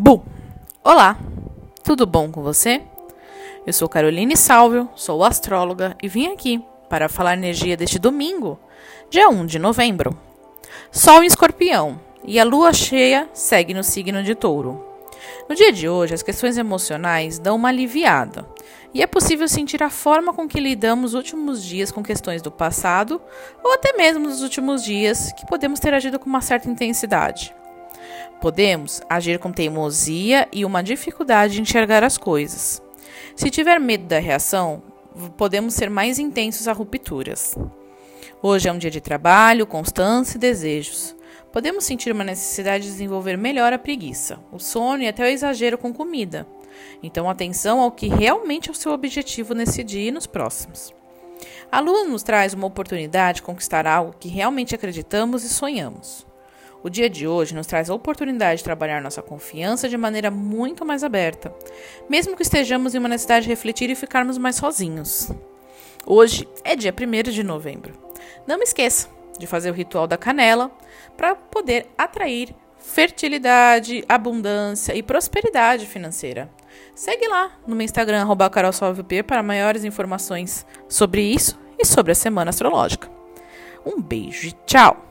Bu! Olá! Tudo bom com você? Eu sou Caroline Salvio, sou astróloga e vim aqui para falar energia deste domingo, dia 1 de novembro. Sol em escorpião e a lua cheia segue no signo de touro. No dia de hoje, as questões emocionais dão uma aliviada e é possível sentir a forma com que lidamos os últimos dias com questões do passado ou até mesmo nos últimos dias que podemos ter agido com uma certa intensidade. Podemos agir com teimosia e uma dificuldade de enxergar as coisas. Se tiver medo da reação, podemos ser mais intensos a rupturas. Hoje é um dia de trabalho, constância e desejos. Podemos sentir uma necessidade de desenvolver melhor a preguiça, o sono e até o exagero com comida. Então, atenção ao que realmente é o seu objetivo nesse dia e nos próximos. A lua nos traz uma oportunidade de conquistar algo que realmente acreditamos e sonhamos. O dia de hoje nos traz a oportunidade de trabalhar nossa confiança de maneira muito mais aberta, mesmo que estejamos em uma necessidade de refletir e ficarmos mais sozinhos. Hoje é dia 1 de novembro. Não me esqueça de fazer o ritual da canela para poder atrair fertilidade, abundância e prosperidade financeira. Segue lá no meu Instagram, carolsalvp, para maiores informações sobre isso e sobre a semana astrológica. Um beijo e tchau!